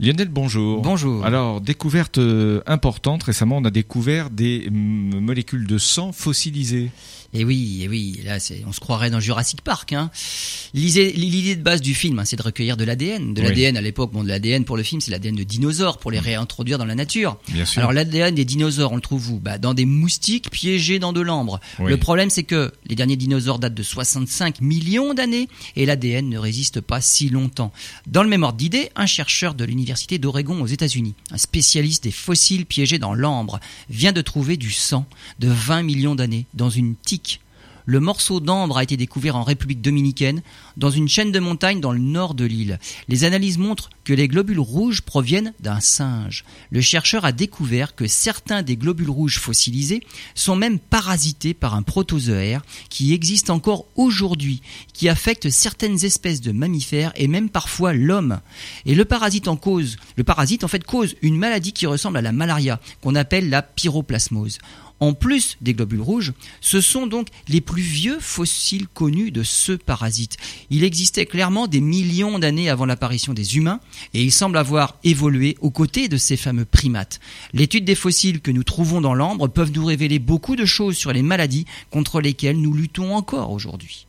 Lionel, bonjour. Bonjour. Alors, découverte euh, importante, récemment on a découvert des molécules de sang fossilisées. Et oui, et oui, là, c'est, on se croirait dans Jurassic Park. Hein. L'idée, de base du film, hein, c'est de recueillir de l'ADN. De Oui. l'ADN à l'époque, bon, de l'ADN pour le film, c'est l'ADN de dinosaures pour les réintroduire dans la nature. Bien sûr. Alors l'ADN des dinosaures, on le trouve où? Bah, Dans des moustiques piégés dans de l'ambre. Oui. Le problème, c'est que les derniers dinosaures datent de 65 millions d'années et l'ADN ne résiste pas si longtemps. Dans le même ordre d'idée, un chercheur de l'université d'Oregon aux États-Unis, un spécialiste des fossiles piégés dans l'ambre, vient de trouver du sang de 20 millions d'années dans une tique. Le morceau d'ambre a été découvert en République dominicaine, dans une chaîne de montagnes dans le nord de l'île. Les analyses montrent que les globules rouges proviennent d'un singe. Le chercheur a découvert que certains des globules rouges fossilisés sont même parasités par un protozoaire qui existe encore aujourd'hui, qui affecte certaines espèces de mammifères et même parfois l'homme. Et le parasite en cause, le parasite en fait cause une maladie qui ressemble à la malaria, qu'on appelle la pyroplasmose. En plus des globules rouges, ce sont donc les plus vieux fossiles connus de ce parasite. Il existait clairement des millions d'années avant l'apparition des humains et il semble avoir évolué aux côtés de ces fameux primates. L'étude des fossiles que nous trouvons dans l'ambre peuvent nous révéler beaucoup de choses sur les maladies contre lesquelles nous luttons encore aujourd'hui.